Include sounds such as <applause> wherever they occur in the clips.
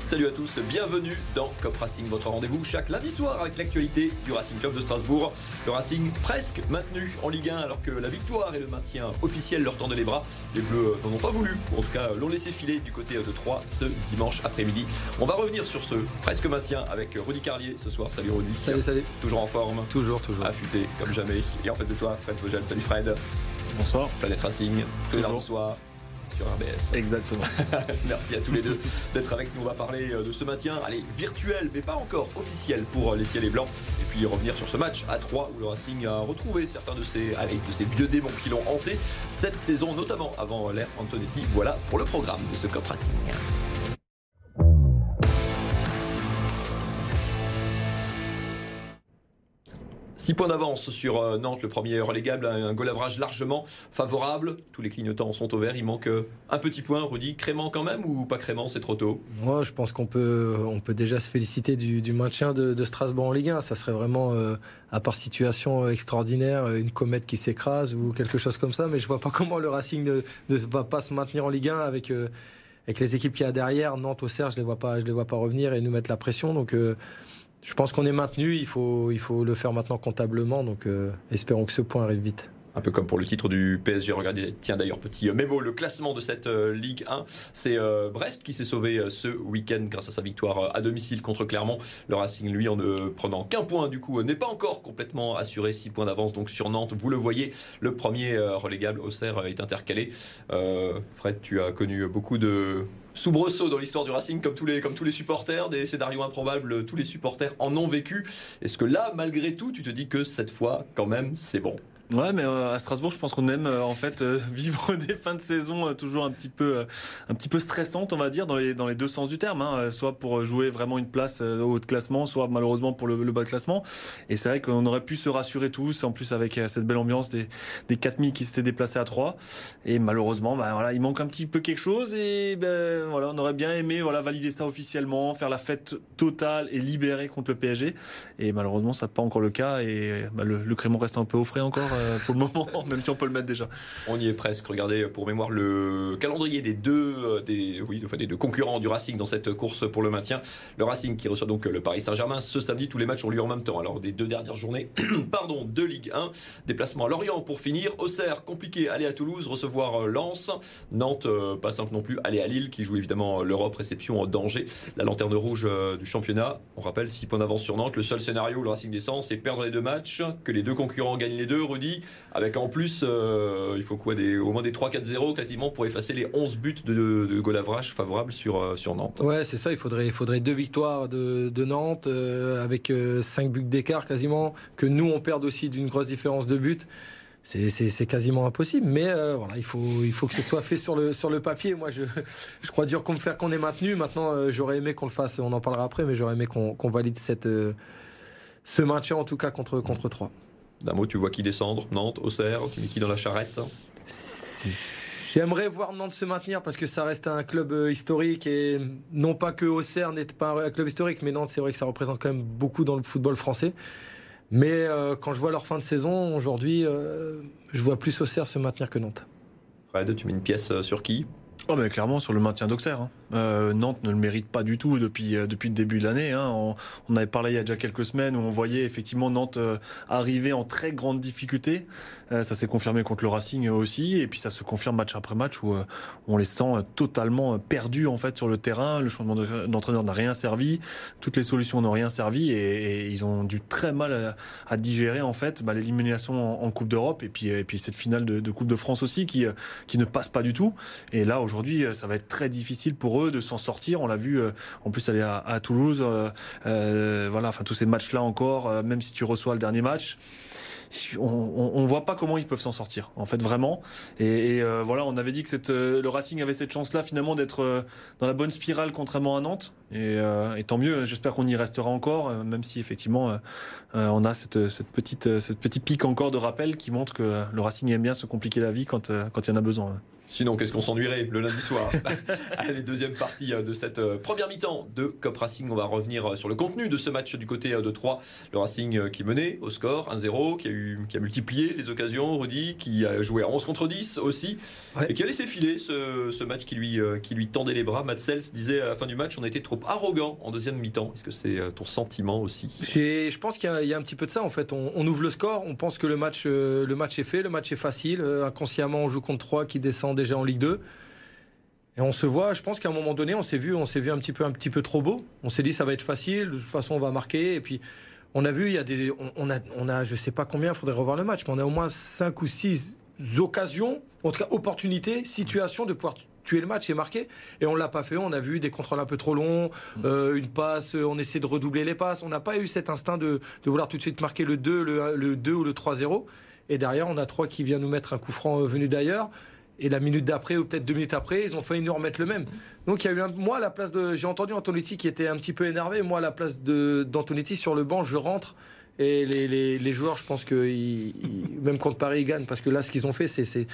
salut à tous, bienvenue dans Cop Racing, votre rendez-vous chaque lundi soir avec l'actualité du Racing Club de Strasbourg. Le Racing presque maintenu en Ligue 1 alors que la victoire et le maintien officiel leur tendaient les bras. Les Bleus n'en ont pas voulu, ou en tout cas l'ont laissé filer du côté de Troyes ce dimanche après-midi. On va revenir sur ce presque maintien avec Rudy Carlier ce soir. Salut Rudy. Salut, salut. Toujours en forme Toujours, toujours. Affûté comme jamais. Et en fait de toi, Fred Vogel. Salut Fred. Bonsoir. Planète Racing, tous les Toujours. soir sur RBS. Exactement. <laughs> Merci à tous les deux d'être avec nous. On va parler euh, de ce maintien, allez, virtuel, mais pas encore officiel pour euh, les ciels et blancs. Et puis revenir sur ce match à 3 où le Racing a retrouvé certains de ses, allez, de ses vieux démons qui l'ont hanté cette saison, notamment avant l'ère Antonetti. Voilà pour le programme de ce Cop Racing. 6 points d'avance sur euh, Nantes, le premier relégable, un goal average largement favorable. Tous les clignotants sont au vert. Il manque euh, un petit point, Rudy. Crément quand même ou pas Crément C'est trop tôt? Moi, je pense qu'on peut, on peut déjà se féliciter du, maintien de, Strasbourg en Ligue 1. Ça serait vraiment, euh, à part situation extraordinaire, une comète qui s'écrase ou quelque chose comme ça. Mais je vois pas <laughs> comment le Racing ne, ne va pas se maintenir en Ligue 1 avec, avec les équipes qu'il y a derrière. Nantes, Auxerre, je les vois pas, je les vois pas revenir et nous mettre la pression. Donc, je pense qu'on est maintenu. Il faut, il faut le faire maintenant comptablement. Donc, euh, espérons que ce point arrive vite. Un peu comme pour le titre du PSG. Regardez, tiens d'ailleurs, petit euh, mémo, le classement de cette euh, Ligue 1. C'est Brest qui s'est sauvé ce week-end grâce à sa victoire à domicile contre Clermont. Le Racing, lui, en ne prenant qu'un point, du coup, n'est pas encore complètement assuré. 6 points d'avance donc sur Nantes. Vous le voyez, le premier relégable, Auxerre, euh, est intercalé. Fred, tu as connu beaucoup de soubresauts dans l'histoire du Racing, comme tous les, comme tous les supporters, des scénarios improbables, tous les supporters en ont vécu. Est-ce que là, malgré tout, tu te dis que cette fois, quand même, c'est bon? Ouais, mais euh, à Strasbourg, je pense qu'on aime euh, en fait euh, <laughs> vivre des fins de saison euh, toujours un petit peu, euh, un petit peu stressantes, on va dire, dans les dans les deux sens du terme. Hein, euh, soit pour jouer vraiment une place au haut de classement, soit malheureusement pour le, le bas de classement. Et c'est vrai qu'on aurait pu se rassurer tous, en plus avec cette belle ambiance des des 4000 qui s'étaient déplacés à 3 Et malheureusement, bah voilà, il manque un petit peu quelque chose. Et ben voilà, on aurait bien aimé voilà valider ça officiellement, faire la fête totale et libérée contre le PSG. Et malheureusement, ça n'est pas encore le cas. Et bah, le, le Crémont reste un peu au frais encore pour le moment, même si on peut le mettre déjà. On y est presque. Regardez pour mémoire le calendrier des deux, euh, des, oui, enfin, des deux concurrents du Racing dans cette course pour le maintien. Le Racing qui reçoit donc le Paris Saint-Germain ce samedi. Tous les matchs ont lieu en même temps. Alors des deux dernières journées, <clears throat> pardon, de Ligue 1. Déplacement à Lorient pour finir. Auxerre compliqué. Aller à Toulouse recevoir euh, Lens. Nantes euh, pas simple non plus. Aller à Lille qui joue évidemment euh, l'Europe réception en danger. La lanterne rouge euh, du championnat. On rappelle 6 points d'avance sur Nantes. Le seul scénario où le Racing descend, c'est perdre les deux matchs, que les deux concurrents gagnent les deux. Rudy, avec en plus, euh, il faut Au moins des 3-4-0 quasiment pour effacer les 11 buts de, de goal average favorables sur, euh, sur Nantes. Ouais, c'est ça. Il faudrait, deux victoires de, Nantes euh, avec euh, cinq buts d'écart quasiment. Que nous, on perde aussi d'une grosse différence de but. C'est, quasiment impossible. Mais voilà, il faut, que ce soit fait sur le, papier. Moi, je, crois dur qu'on me faire qu'on est maintenu. Maintenant, j'aurais aimé qu'on le fasse. On en parlera après, mais j'aurais aimé qu'on, valide ce maintien en tout cas contre, contre 3. D'un mot, tu vois qui descendre? Nantes, Auxerre, tu mets qui dans la charrette? J'aimerais voir Nantes se maintenir parce que ça reste un club euh, historique et non pas que Auxerre n'est pas un club historique, mais Nantes, c'est vrai que ça représente quand même beaucoup dans le football français. Mais euh, quand je vois leur fin de saison aujourd'hui, euh, je vois plus Auxerre se maintenir que Nantes. Fred, tu mets une pièce sur qui? Oh, mais clairement sur le maintien d'Auxerre. hein. Euh, Nantes ne le mérite pas du tout depuis, euh, depuis le début de l'année. hein. On, on avait parlé il y a déjà quelques semaines où on voyait effectivement Nantes euh, arriver en très grande difficulté. Euh, ça s'est confirmé contre le Racing aussi. Et puis ça se confirme match après match où euh, on les sent euh, totalement perdus en fait sur le terrain. Le changement de- d'entraîneur n'a rien servi. Toutes les solutions n'ont rien servi. Et, et ils ont dû très mal à, à digérer en fait bah, l'élimination en, Coupe d'Europe et puis, et puis cette finale de, de Coupe de France aussi qui, qui ne passe pas du tout. Et là, aujourd'hui, ça va être très difficile pour eux de s'en sortir. On l'a vu, euh, en plus, aller à, Toulouse. euh, euh, voilà, enfin, tous ces matchs-là encore, même si tu reçois le dernier match. On, on voit pas comment ils peuvent s'en sortir, en fait, vraiment. Et, voilà, on avait dit que le Racing avait cette chance-là, finalement, d'être dans la bonne spirale, contrairement à Nantes. Et, tant mieux, j'espère qu'on y restera encore, même si, effectivement, on a cette, petite, cette petite pique encore de rappel qui montre que le Racing aime bien se compliquer la vie quand, euh, quand il y en a besoin. Sinon, qu'est-ce qu'on s'ennuierait le lundi soir <laughs> Allez, deuxième partie euh, de cette euh, première mi-temps de Cop Racing. On va revenir euh, sur le contenu de ce match du côté de 3. Le Racing qui menait au score 1-0, qui a, eu, qui a multiplié les occasions, Rudy, qui a joué à 11 contre 10 aussi, et qui a laissé filer ce, ce, match qui lui, qui lui tendait les bras. Matt Sells disait à la fin du match on a été trop arrogant en deuxième mi-temps. Est-ce que c'est ton sentiment aussi? Je pense qu'il y, y, a un petit peu de ça en fait. On, on, ouvre le score, on pense que le match, le match est fait, le match est facile. Inconsciemment, on joue contre 3 qui descend déjà en Ligue 2. Et on se voit, je pense qu'à un moment donné, on s'est vu, on s'est vu un petit peu, un petit peu trop beau. On s'est dit ça va être facile, de toute façon on va marquer. Et puis on a vu, il y a des, on, a, on a, je sais pas combien, il faudrait revoir le match, mais on a au moins 5 ou 6 occasions, en tout cas opportunités, situations de pouvoir tuer le match et marquer. Et on l'a pas fait. On a vu des contrôles un peu trop longs, euh, une passe, on essaie de redoubler les passes. On n'a pas eu cet instinct de, de, vouloir tout de suite marquer le 2, le, le 2 ou le 3-0. Et derrière, on a 3 qui vient nous mettre un coup franc euh, venu d'ailleurs et la minute d'après ou peut-être deux minutes après, ils ont failli nous remettre le même. Donc il y a eu un, moi à la place de, j'ai entendu Antonetti qui était un petit peu énervé. Moi à la place de d'Antonetti sur le banc, je rentre et les, les, les joueurs, je pense que même contre Paris ils gagnent parce que là ce qu'ils ont fait, c'est,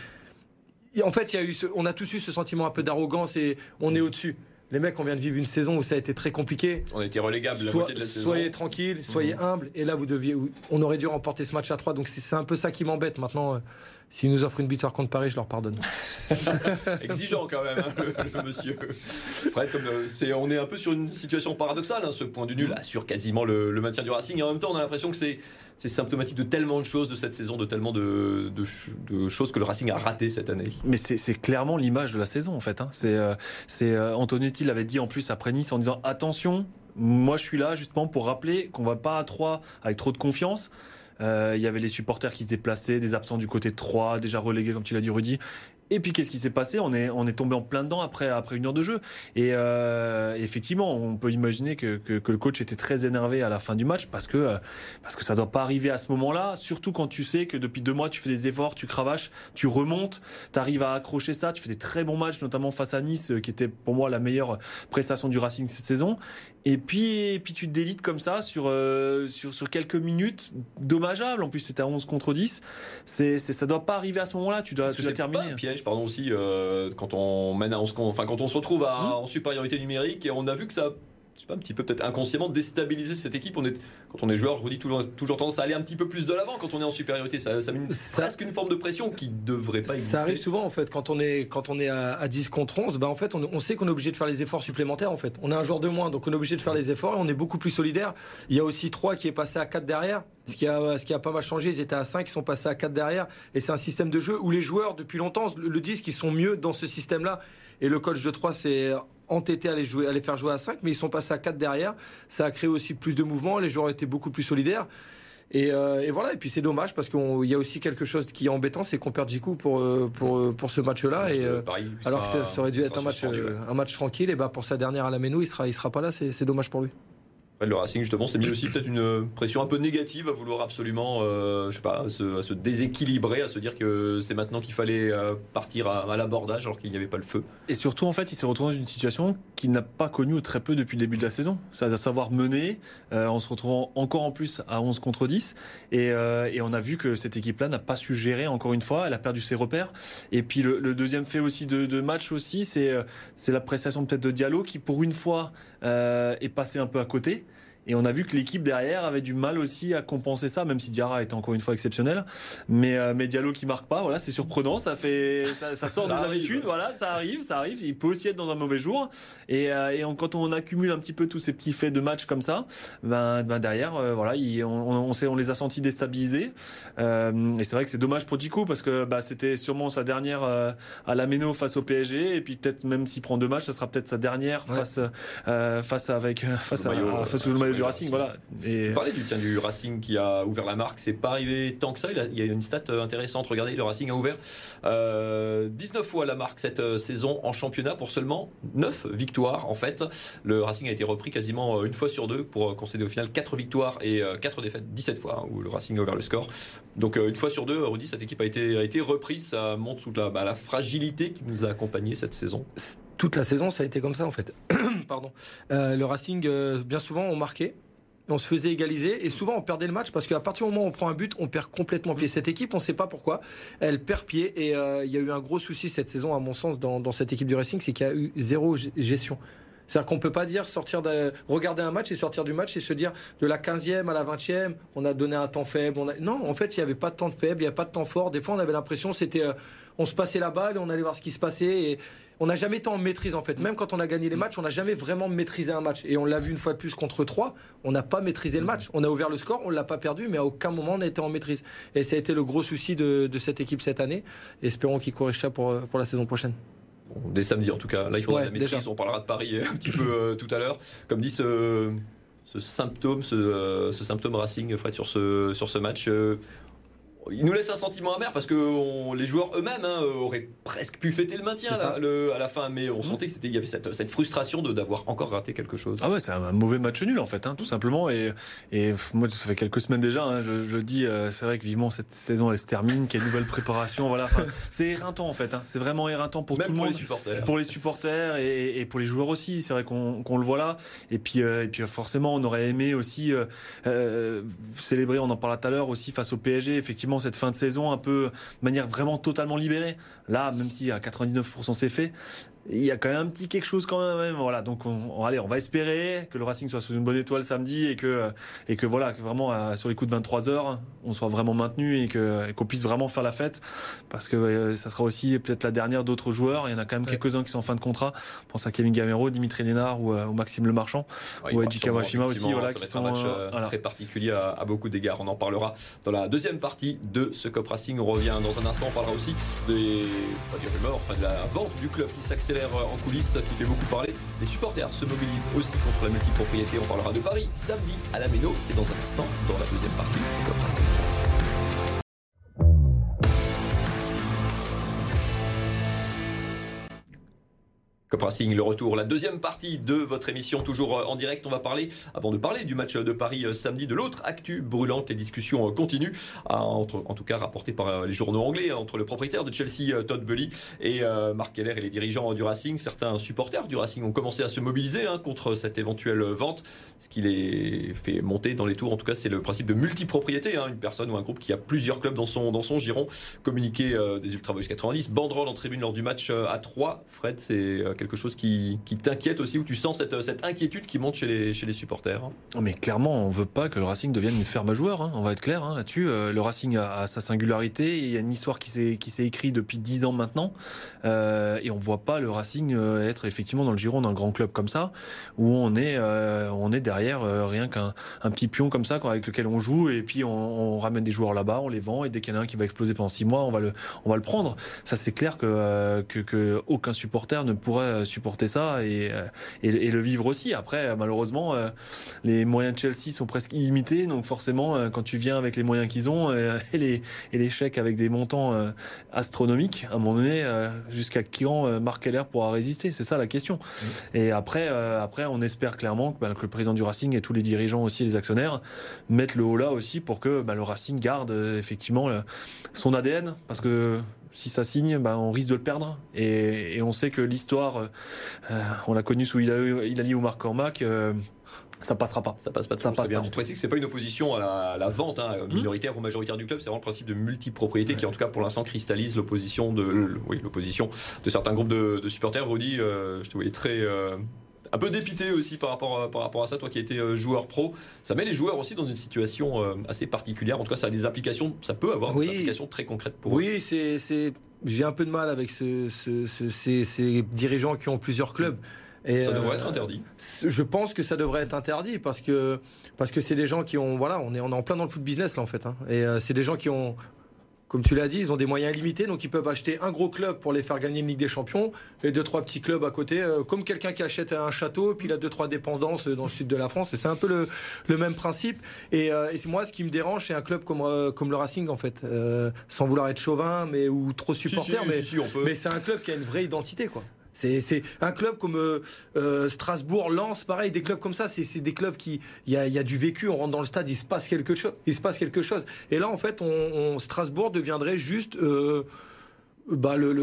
en fait il y a eu, ce, on a tous eu ce sentiment un peu d'arrogance et on est au-dessus. Les mecs, on vient de vivre une saison où ça a été très compliqué. On a été relégable la moitié de la saison. Soyez tranquille, soyez mmh. humble. Et là, vous deviez, on aurait dû remporter ce match à 3. Donc c'est un peu ça qui m'embête maintenant. S'ils nous offrent une victoire contre Paris, je leur pardonne. <laughs> Exigeant quand même, hein, le, monsieur. Fred, comme euh, c'est, on est un peu sur une situation paradoxale. Hein, ce point du nul assure quasiment le, le, maintien du Racing. Et en même temps, on a l'impression que c'est, symptomatique de tellement de choses de cette saison, de tellement de, de, de choses que le Racing a raté cette année. Mais c'est, clairement l'image de la saison en fait. Hein. C'est, euh, c'est euh, Antonetti l'avait dit en plus après Nice en disant attention. Moi, je suis là justement pour rappeler qu'on va pas à 3 avec trop de confiance. Euh, il y avait les supporters qui se déplaçaient, des absents du côté de 3, déjà relégués, comme tu l'as dit, Rudy. Et puis qu'est-ce qui s'est passé? On est, on est tombé en plein dedans après, après une heure de jeu. Et euh, effectivement, on peut imaginer que, que, que, le coach était très énervé à la fin du match parce que, euh, parce que ça doit pas arriver à ce moment-là, surtout quand tu sais que depuis deux mois tu fais des efforts, tu cravaches, tu remontes, tu arrives à accrocher ça, tu fais des très bons matchs, notamment face à Nice, qui était pour moi la meilleure prestation du Racing cette saison. Et puis, et puis tu te délites comme ça sur, euh, sur, sur quelques minutes dommageables. En plus, c'était à 11 contre 10. C'est, c'est, ça doit pas arriver à ce moment-là. Tu dois, tu dois terminer. Pas un piège, pardon, aussi, euh, quand on mène à 11, enfin, quand on se retrouve à, mmh. en supériorité numérique et on a vu que ça je sais pas, un petit peu peut-être inconsciemment déstabiliser cette équipe. On est, quand on est joueur, je vous dis toujours, toujours tendance à aller un petit peu plus de l'avant quand on est en supériorité. Ça, ça met ça, presque une forme de pression qui devrait pas exister. Ça arrive souvent en fait quand on est quand on est à, à 10 contre 11. Ben en fait, on, on sait qu'on est obligé de faire les efforts supplémentaires. En fait, on a un joueur de moins, donc on est obligé de faire les efforts. Et on est beaucoup plus solidaire. Il y a aussi 3 qui est passé à 4 derrière. Ce qui, a, ce qui a pas mal changé, ils étaient à 5, ils sont passés à 4 derrière. Et c'est un système de jeu où les joueurs, depuis longtemps, le, le disent qu'ils sont mieux dans ce système-là. Et le coach de 3 c'est entêté à les, jouer, à les faire jouer à 5, mais ils sont passés à 4 derrière. Ça a créé aussi plus de mouvements, les joueurs étaient beaucoup plus solidaires. Et, euh, et, voilà, et puis c'est dommage parce qu'il y a aussi quelque chose qui est embêtant, c'est qu'on perd Jiku pour, euh, pour, euh, pour ce match-là. Alors que ça, ça, aurait dû être un match, un match tranquille, et bah pour sa dernière à la Ménou, il sera, il sera pas là, c'est dommage pour lui le Racing justement s'est mis aussi peut-être une pression un peu négative à vouloir absolument, euh, je sais pas, à se, déséquilibrer, à se dire que c'est maintenant qu'il fallait euh, partir à, l'abordage alors qu'il n'y avait pas le feu. Et surtout en fait, il s'est retrouvé dans une situation qu'il n'a pas connue ou très peu depuis le début de la saison, c'est à savoir mener euh, en se retrouvant encore en plus à 11 contre 10 et, euh, on a vu que cette équipe-là n'a pas su gérer encore une fois, elle a perdu ses repères. Et puis le, deuxième fait aussi de, match aussi, c'est c'est la prestation peut-être de Diallo qui pour une fois est passé un peu à côté. Et on a vu que l'équipe derrière avait du mal aussi à compenser ça, même si Diarra était encore une fois exceptionnel. Mais, euh, mais Diallo qui marque pas, voilà, c'est surprenant. Ça fait, ça, ça sort ça des habitudes. Voilà, ça arrive, ça arrive. Il peut aussi être dans un mauvais jour. Et, euh, et on, quand on accumule un petit peu tous ces petits faits de match comme ça, ben, ben derrière, euh, voilà, il, on, on, sait, on les a sentis déstabilisés. Euh, et c'est vrai que c'est dommage pour Dico parce que bah, c'était sûrement sa dernière euh, à la Méno face au PSG. Et puis peut-être même s'il prend deux matchs, ça sera peut-être sa dernière ouais. face, face avec face, à, maillot, face au maillot du Racing, voilà. Et... Vous parlez du, tiens, du Racing qui a ouvert la marque, c'est pas arrivé tant que ça. Il, a, il, y a une stat euh, intéressante. Regardez, le Racing a ouvert euh, 19 fois la marque cette euh, saison en championnat pour seulement 9 victoires. En fait, le Racing a été repris quasiment euh, une fois sur deux pour concéder au final 4 victoires et 4 défaites, 17 fois hein, où le Racing a ouvert le score. Donc une fois sur deux, Rudy, cette équipe a été, a été reprise. Ça montre toute la, bah, la fragilité qui nous a accompagnés cette saison toute la saison, ça a été comme ça en fait. <clears throat> Pardon. Euh, le Racing, euh, bien souvent, ont marqué on se faisait égaliser et souvent on perdait le match parce qu'à partir du moment où on prend un but, on perd complètement pied. Cette équipe, on ne sait pas pourquoi, elle perd pied et euh, il y a eu un gros souci cette saison, à mon sens, dans, dans cette équipe du Racing, c'est qu'il y a eu zéro gestion. C'est-à-dire qu'on peut pas dire sortir de, regarder un match et sortir du match et se dire de la 15e à la 20e, on a donné un temps faible. On a... Non, en fait, il n'y avait pas de temps faible, il n'y a pas de temps fort. Des fois, on avait l'impression c'était euh, on se passait la balle et on allait voir ce qui se passait et on n'a jamais été en maîtrise en fait. Même quand on a gagné les matchs, on n'a jamais vraiment maîtrisé un match. Et on l'a vu une fois de plus contre 3, on n'a pas maîtrisé le match. On a ouvert le score, on l'a pas perdu, mais à aucun moment on a été en maîtrise. Et ça a été le gros souci de, cette équipe cette année. espérons qu'il corrige ça pour, pour la saison prochaine. Bon, dès samedi en tout cas. Là, il faudra la maîtrise. On parlera de Paris un petit peu euh, tout à l'heure. Comme dit ce, ce symptôme, ce, euh, ce, symptôme Racing, Fred, sur ce, sur ce match. Euh, il nous laisse un sentiment amer parce que les joueurs eux-mêmes hein, auraient presque pu fêter le maintien à la fin, mais on mmh. sentait qu'il y avait cette, cette frustration de d'avoir encore raté quelque chose. Ah ouais, c'est un mauvais match nul en fait, hein, tout simplement. Et, et moi, ça fait quelques semaines déjà, hein, je, je, dis, euh, c'est vrai que vivement cette saison elle se termine, qu'il y a une nouvelle préparation. Voilà, <laughs> c'est éreintant en fait. Hein. c'est vraiment éreintant pour tout le monde, les supporters. pour les supporters et, et pour les joueurs aussi. C'est vrai qu'on le voit là. Et puis, euh, et puis forcément, on aurait aimé aussi euh, célébrer. On en parlait tout à l'heure aussi face au PSG. Effectivement, cette fin de saison un peu de manière vraiment totalement libérée. Là, même si à 99% c'est fait, il y a quand même un petit quelque chose quand même. Voilà, donc on, allez, on va espérer que le Racing soit sous une bonne étoile samedi et que et que voilà, que vraiment euh, sur les coups de 23 heures, on soit vraiment maintenu et que qu'on puisse vraiment faire la fête parce que euh, ça sera aussi peut-être la dernière d'autres joueurs. Il y en a quand même quelques-uns qui sont en fin de contrat. On pense à Kevin Gamero, Dimitri Lénard ou, euh, Maxime Le Marchand ou Eddie Kawashima aussi, voilà, qui sont un match très particulier à, beaucoup d'égards. On en parlera dans la deuxième partie de ce Cop Racing. On revient dans un instant. On parlera aussi des pas des rumeurs, enfin de la vente du club qui s'accélère en coulisses qui fait beaucoup parler. Les supporters se mobilisent aussi contre la multipropriété. On parlera de Paris samedi à la Méno. C'est dans un instant dans la deuxième partie Racing, le retour, la deuxième partie de votre émission, toujours euh, en direct. On va parler, avant de parler du match de Paris euh, samedi, de l'autre actu brûlante. Les discussions euh, continuent, entre, en tout cas rapportées par les journaux anglais, hein, entre le propriétaire de Chelsea, Todd Bully, et Marc Keller et les dirigeants du Racing. Certains supporters du Racing ont commencé à se mobiliser hein, contre cette éventuelle vente. Ce qui les fait monter dans les tours, en tout cas, c'est le principe de multipropriété. Hein, une personne ou un groupe qui a plusieurs clubs dans son, dans son giron. Communiqué des Ultra Boys 90, banderole en tribune lors du match à 3. Fred, c'est quelque chose qui, t'inquiète aussi, où tu sens cette, cette, inquiétude qui monte chez les, chez les supporters hein? Mais clairement, on veut pas que le Racing devienne une ferme à joueurs, hein. on va être clair hein, là-dessus. Euh, le Racing a, sa singularité, il y a une histoire qui s'est écrite depuis 10 ans maintenant, euh, et on voit pas le Racing euh, être effectivement dans le giron d'un grand club comme ça, où on est, on est derrière rien qu'un un petit pion comme ça avec lequel on joue, et puis on, ramène des joueurs là-bas, on les vend, et dès qu'il y en a un qui va exploser pendant 6 mois, on va le, on va le prendre. Ça c'est clair que, que aucun supporter ne pourrait supporter supporter ça et, euh, et, le vivre aussi. Après, malheureusement, euh, les moyens de Chelsea sont presque illimités, donc forcément, euh, quand tu viens avec les moyens qu'ils ont <laughs> et les, et les chèques avec des montants astronomiques, à un moment donné, jusqu'à quand Marc Keller pourra résister? C'est ça la question. Et après, après, on espère clairement que, bah, que, le président du Racing et tous les dirigeants aussi, les actionnaires, mettent le haut là aussi pour que bah, le Racing garde effectivement son ADN, parce que si ça signe, bah, on risque de le perdre. Et, on sait que l'histoire, euh, on l'a connue sous Ilali ou Marc Cormac. Euh, ça passera pas. Ça passe pas. Ça passe bien. Tu précises que c'est pas une opposition à la, vente hein, hmm. minoritaire ou majoritaire du club. C'est vraiment le principe de multipropriété qui, en tout cas, pour l'instant, cristallise l'opposition de, oui, l'opposition de certains groupes de, supporters. Rudy, euh, je te voyais très un peu dépité aussi par rapport, à, par rapport à ça, toi qui étais euh, joueur pro. Ça met les joueurs aussi dans une situation euh, assez particulière. En tout cas, ça a des applications, ça peut avoir des applications très concrètes pour oui, eux. Oui, c'est, j'ai un peu de mal avec ce, ces, dirigeants qui ont plusieurs clubs. Et ça devrait être euh, interdit. Je pense que ça devrait être interdit parce que parce que c'est des gens qui ont voilà on est on est en plein dans le foot business là en fait hein. et c'est des gens qui ont comme tu l'as dit, ils ont des moyens limités, donc ils peuvent acheter un gros club pour les faire gagner une Ligue des Champions et deux trois petits clubs à côté, euh, comme quelqu'un qui achète un château, puis il a deux trois dépendances dans le sud de la France. Et c'est un peu le, même principe. Et, euh, et moi, ce qui me dérange, c'est un club comme euh, comme le Racing en fait, sans vouloir être chauvin, mais ou trop supporter, mais, mais c'est un club qui a une vraie identité, quoi. C'est un club comme euh, euh, Strasbourg, Lens, pareil, des clubs comme ça, c'est des clubs qui, il y a, du vécu, on rentre dans le stade, il se passe quelque chose. Il se passe quelque chose. Et là, en fait, on, Strasbourg deviendrait juste euh, bah, le,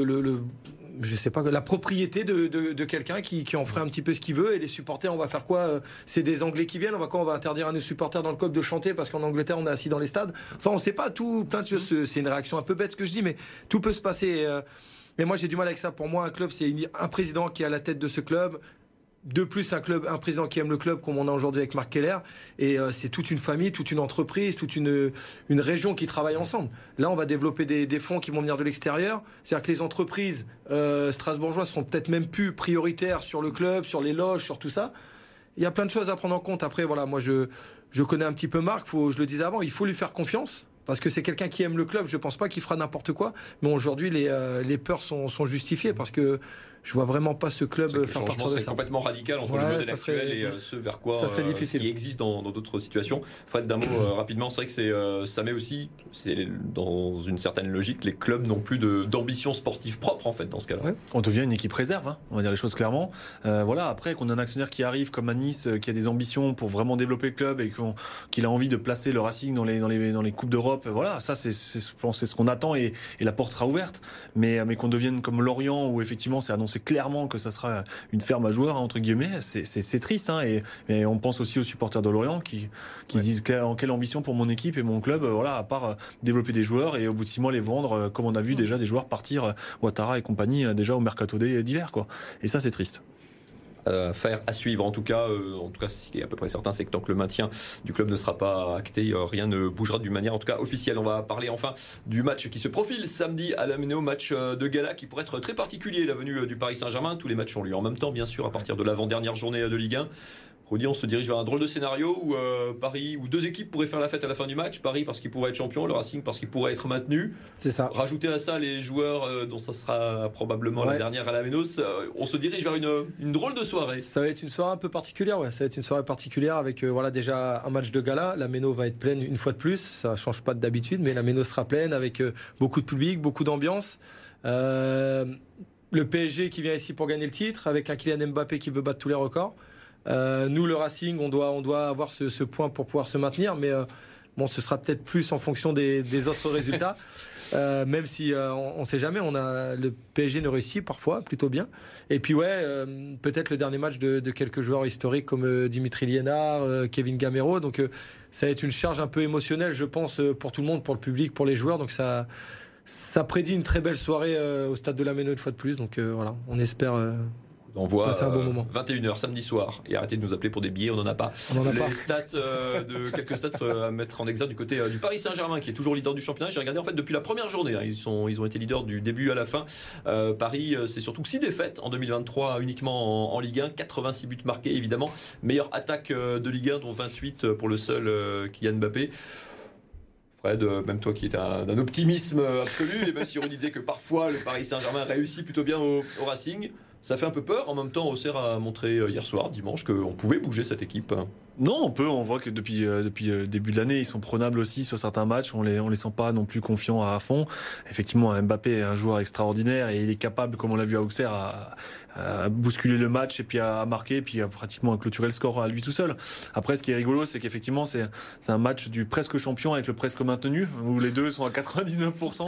je sais pas, la propriété de, de, quelqu'un qui, qui, en ferait un petit peu ce qu'il veut. Et les supporters, on va faire quoi euh, C'est des Anglais qui viennent. On va quoi On va interdire à nos supporters dans le club de chanter parce qu'en Angleterre, on est assis dans les stades. Enfin, on sait pas tout, plein de choses. C'est une réaction un peu bête ce que je dis, mais tout peut se passer. Mais moi, j'ai du mal avec ça. Pour moi, un club, c'est un président qui est à la tête de ce club, de plus un club, un président qui aime le club comme on a aujourd'hui avec Marc Keller, et euh, c'est toute une famille, toute une entreprise, toute une, une région qui travaille ensemble. Là, on va développer des, fonds qui vont venir de l'extérieur, c'est-à-dire que les entreprises euh, strasbourgeoises sont peut-être même plus prioritaires sur le club, sur les loges, sur tout ça. Il y a plein de choses à prendre en compte. Après, voilà, moi je, je connais un petit peu Marc, je le disais avant, il faut lui faire confiance. Parce que c'est quelqu'un qui aime le club, je pense pas qu'il fera n'importe quoi. Mais aujourd'hui, les, euh, peurs sont, sont justifiées parce que je vois vraiment pas ce club faire partie de ça. complètement radical entre le modèle actuel et euh, ce vers quoi ça serait euh, qui existe dans d'autres situations. Fred, d'un mot euh, <clears throat> rapidement, c'est vrai que c'est ça met aussi, c'est dans une certaine logique, les clubs n'ont plus d'ambition sportive propre en fait dans ce cas-là. On devient une équipe réserve, hein, on va dire les choses clairement. voilà, après qu'on a un actionnaire qui arrive comme à Nice, qui a des ambitions pour vraiment développer le club et qu'il a envie de placer le Racing dans les dans les dans les coupes d'Europe, voilà, ça c'est c'est ce qu'on attend et, et, la porte sera ouverte. Mais mais qu'on devienne comme Lorient où effectivement c'est annoncé c'est clairement que ça sera une ferme à joueurs, entre guillemets. C'est triste. Hein, et, on pense aussi aux supporters de Lorient qui, qui disent en quelle ambition pour mon équipe et mon club, voilà, à part euh, développer des joueurs et au bout de six mois les vendre, euh, comme on a vu déjà des joueurs partir, euh, Ouattara et compagnie, déjà au mercato d'hiver. quoi. Et ça, c'est triste. Euh, faire à suivre. En tout cas, euh, en tout cas, ce qui est à peu près certain, c'est que tant que le maintien du club ne sera pas acté, euh, rien ne bougera d'une manière, en tout cas officielle. On va parler enfin du match qui se profile samedi à la Ménéo, match de gala qui pourrait être très particulier. La venue du Paris Saint-Germain, tous les matchs ont lieu en même temps, bien sûr, à partir de l'avant-dernière journée de Ligue 1 on se dirige vers un drôle de scénario où euh, Paris, où deux équipes pourraient faire la fête à la fin du match. Paris parce qu'il pourrait être champion, le Racing parce qu'il pourrait être maintenu. C'est ça. Rajouter à ça les joueurs euh, dont ça sera probablement la dernière à la Ménos. Euh, on se dirige vers une, une, drôle de soirée. Ça va être une soirée un peu particulière, ouais. Ça va être une soirée particulière avec voilà déjà un match de gala. La Méno va être pleine une fois de plus. Ça change pas d'habitude, mais la Méno sera pleine avec beaucoup de public, beaucoup d'ambiance. le PSG qui vient ici pour gagner le titre, avec un Kylian Mbappé qui veut battre tous les records. Euh, nous, le Racing, on doit, avoir ce, point pour pouvoir se maintenir, mais euh, bon, ce sera peut-être plus en fonction des, autres résultats. <laughs> Euh, même si on ne sait jamais, on a le PSG ne réussit parfois plutôt bien. Et puis ouais, peut-être le dernier match de, quelques joueurs historiques comme Dimitri Liénard, Kevin Gamero. Donc ça va être une charge un peu émotionnelle, je pense, pour tout le monde, pour le public, pour les joueurs. Donc ça, ça prédit une très belle soirée au stade de la Méno une fois de plus. Donc voilà, on espère on voit 21h samedi soir. Et arrêtez de nous appeler pour des billets, on n'en a pas. On en a pas. Stats, euh, de, <laughs> quelques stats euh, à mettre en exergue du côté euh, du Paris Saint-Germain, qui est toujours leader du championnat. J'ai regardé en fait depuis la première journée. Hein. ils, sont, ils ont été leaders du début à la fin. Paris, c'est surtout 6 défaites en 2023 uniquement en, Ligue 1. 86 buts marqués, évidemment. Meilleure attaque de Ligue 1, dont 28 pour le seul Kylian Mbappé. Fred, même toi qui es d'un optimisme absolu, et même si on disait que parfois le Paris Saint-Germain réussit plutôt bien au Racing, ça fait un peu peur. En même temps, Auxerre a montré euh, hier soir, dimanche, qu'on pouvait bouger cette équipe. Non, on peut. On voit que depuis euh, depuis le début de l'année, ils sont prenables aussi sur certains matchs. On les on les sent pas non plus confiants à fond. Effectivement, Mbappé est un joueur extraordinaire et il est capable, comme on l'a vu à Auxerre, à, à, bousculer le match et puis à, marquer, puis à pratiquement à clôturer le score à lui tout seul. Après, ce qui est rigolo, c'est qu'effectivement, c'est c'est un match du presque champion avec le presque maintenu, où les deux sont à 99%.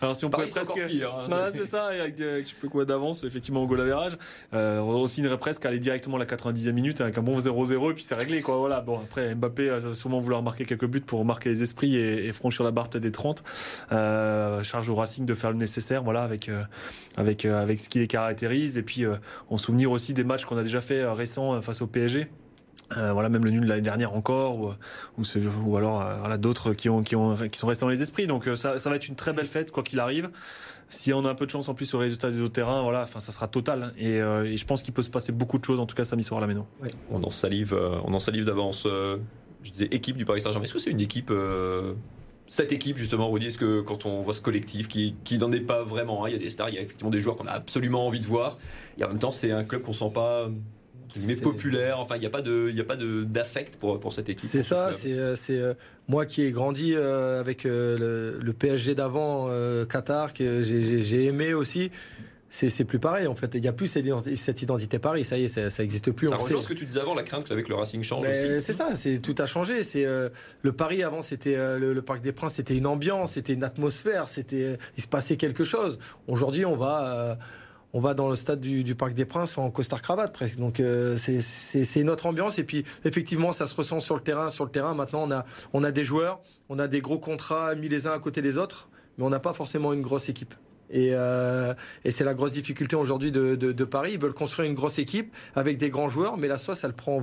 Alors si on pourrait presque, hein, c'est ça, avec, avec je sais quoi d'avance, effectivement au goal average, euh, on signerait presque à aller directement à la 90e minute avec un bon 0-0 et puis c'est réglé voilà. Bon, après, Mbappé va sûrement vouloir marquer quelques buts pour marquer les esprits et, franchir la barre des 30. Euh, charge au Racing de faire le nécessaire, voilà, avec, euh, avec, euh, avec ce qui les caractérise. Et puis, en souvenir aussi des matchs qu'on a déjà fait récents face au PSG. Voilà, même le nul de l'année dernière encore, ou, ou, ou alors voilà, d'autres qui, ont, qui, ont, qui sont restés dans les esprits. Donc ça, ça va être une très belle fête, quoi qu'il arrive. Si on a un peu de chance en plus sur les résultats des autres terrains, voilà, enfin, ça sera total. Euh, et, je pense qu'il peut se passer beaucoup de choses, en tout cas samedi soir à la Méno. On en salive, euh, on en salive d'avance. Euh, je disais équipe du Paris Saint-Germain. Est-ce que c'est une équipe cette équipe justement, Rudy, est-ce que quand on voit ce collectif qui, qui n'en est pas vraiment, hein, il y a des stars, il y a effectivement des joueurs qu'on a absolument envie de voir, et en même temps c'est un club qu'on sent pas mais populaire. Enfin, il n'y a pas de, il a pas de d'affect pour pour cette équipe. C'est ça. C'est euh, c'est euh, moi qui ai grandi euh, avec le, le, PSG d'avant Qatar que j'ai aimé aussi. C'est plus pareil en fait. Il n'y a plus cette identité Paris. Ça y est, ça, n'existe plus. Ça rejoint ce que tu disais avant, la crainte qu'avec le Racing change. C'est ça. C'est tout a changé. C'est le Paris avant, c'était le, le, Parc des Princes, c'était une ambiance, c'était une atmosphère, c'était il se passait quelque chose. Aujourd'hui, on va on va dans le stade du, Parc des Princes en costard cravate presque. Donc euh, c'est une autre ambiance. Et puis effectivement, ça se ressent sur le terrain. Sur le terrain, maintenant, on a, des joueurs, on a des gros contrats mis les uns à côté des autres, mais on n'a pas forcément une grosse équipe. Et, euh, c'est la grosse difficulté aujourd'hui de, Paris. Ils veulent construire une grosse équipe avec des grands joueurs, mais la sauce, elle prend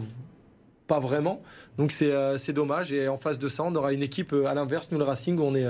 pas vraiment. Donc c'est euh, dommage. Et en face de ça, on aura une équipe à l'inverse, nous le Racing, on est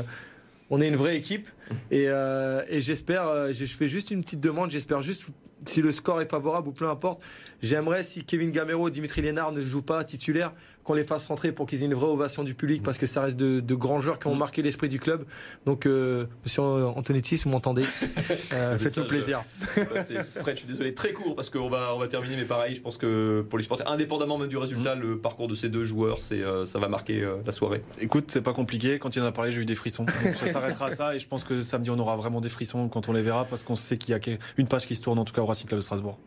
on est une vraie équipe. Et, euh, j'espère, euh, je fais juste une petite demande, j'espère juste si le score est favorable ou peu importe, j'aimerais si Kevin Gamero et Dimitri Lénard ne jouent pas titulaire, qu'on les fasse rentrer pour qu'ils aient une vraie ovation du public parce que ça reste de, grands joueurs qui ont marqué l'esprit du club. Donc, euh, monsieur Antonetti, si vous m'entendez, <laughs> euh, faites-nous plaisir. Fred, je suis désolé, très court parce qu'on va, on va terminer, mais pareil, je pense que pour les supporters, indépendamment même du résultat, mm. le parcours de ces deux joueurs, c'est, euh, ça va marquer la soirée. Écoute, c'est pas compliqué. Quand il en a parlé, j'ai eu des frissons. ça s'arrêtera à ça et je pense que samedi, on aura vraiment des frissons quand on les verra parce qu'on sait qu'il y a une page qui se tourne en tout cas au Racing Club de Strasbourg.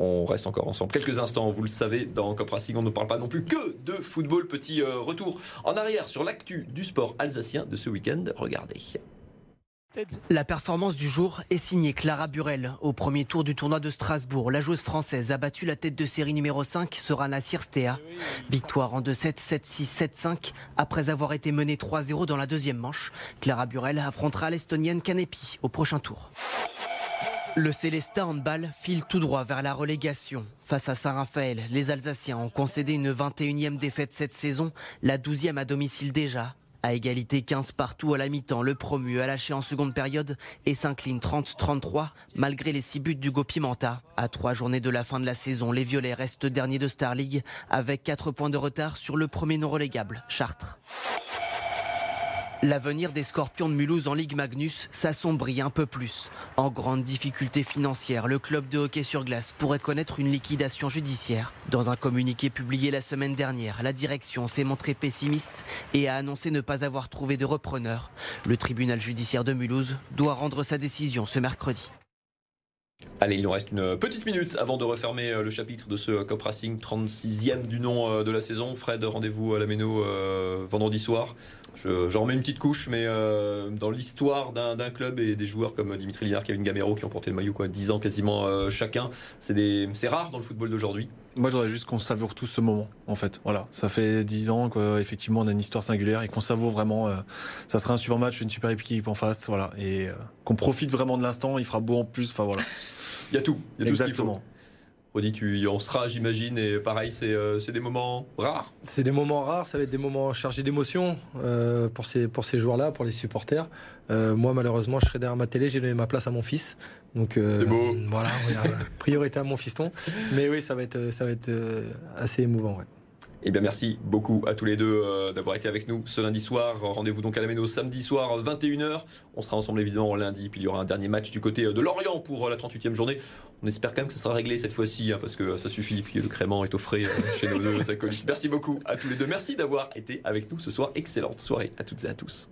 On reste encore ensemble quelques instants, vous le savez, dans Cop Racing, on ne parle pas non plus que de football. Petit euh, retour en arrière sur l'actu du sport alsacien de ce week-end. Regardez. La performance du jour est signée Clara Burel. Au premier tour du tournoi de Strasbourg, la joueuse française a battu la tête de série numéro 5, Sorana Sirstea. Victoire en 2-7, 7-6, 7-5. Après avoir été menée 3-0 dans la deuxième manche, Clara Burel affrontera l'Estonienne Kanepi au prochain tour. Le Célestin handball file tout droit vers la relégation. Face à Saint-Raphaël, les Alsaciens ont concédé une 21e défaite cette saison, la 12e à domicile déjà. À égalité 15 partout à la mi-temps, le promu a lâché en seconde période et s'incline 30-33 malgré les 6 buts du Pimenta. À trois journées de la fin de la saison, les Violets restent derniers de Star League avec 4 points de retard sur le premier non relégable, Chartres. L'avenir des Scorpions de Mulhouse en Ligue Magnus s'assombrit un peu plus. En grande difficulté financière, le club de hockey sur glace pourrait connaître une liquidation judiciaire. Dans un communiqué publié la semaine dernière, la direction s'est montrée pessimiste et a annoncé ne pas avoir trouvé de repreneur. Le tribunal judiciaire de Mulhouse doit rendre sa décision ce mercredi. Allez, il nous reste une petite minute avant de refermer euh, le chapitre de ce Cop Racing 36e du nom euh, de la saison. Fred, rendez-vous à la Méno euh, vendredi soir. J'en remets une petite couche, mais dans l'histoire d'un club et des joueurs comme Dimitri Liard, Kevin Gamero qui ont porté le maillot quoi, 10 ans quasiment chacun, c'est rare dans le football d'aujourd'hui. Moi, j'aurais juste qu'on savoure tous ce moment, en fait. Voilà, ça fait 10 ans qu'effectivement on a une histoire singulière et qu'on savoure vraiment. ça sera un super match, une super équipe en face, voilà, et qu'on profite vraiment de l'instant. Il fera beau en plus, enfin voilà. <laughs> Il y a tout. Il y a Exactement. Tout Rodi, tu y en seras, j'imagine, et pareil, euh, c'est des moments rares. C'est des moments rares, ça va être des moments chargés d'émotions euh, pour ces, pour ces joueurs-là, pour les supporters. Euh, moi, malheureusement, je serai derrière ma télé, j'ai donné ma place à mon fils. Donc beau. voilà, priorité à mon fiston. Mais oui, ça va être, ça va être assez émouvant. Ouais. Eh bien, merci beaucoup à tous les deux euh, d'avoir été avec nous ce lundi soir. Rendez-vous donc à la Méno samedi soir, 21h. On sera ensemble évidemment lundi. Puis il y aura un dernier match du côté de Lorient pour euh, la 38e journée. On espère quand même que ça sera réglé cette fois-ci, hein, parce que ça suffit. Puis le crément est offré euh, chez nos deux <laughs> acolytes. Merci beaucoup à tous les deux. Merci d'avoir été avec nous ce soir. Excellente soirée à toutes et à tous.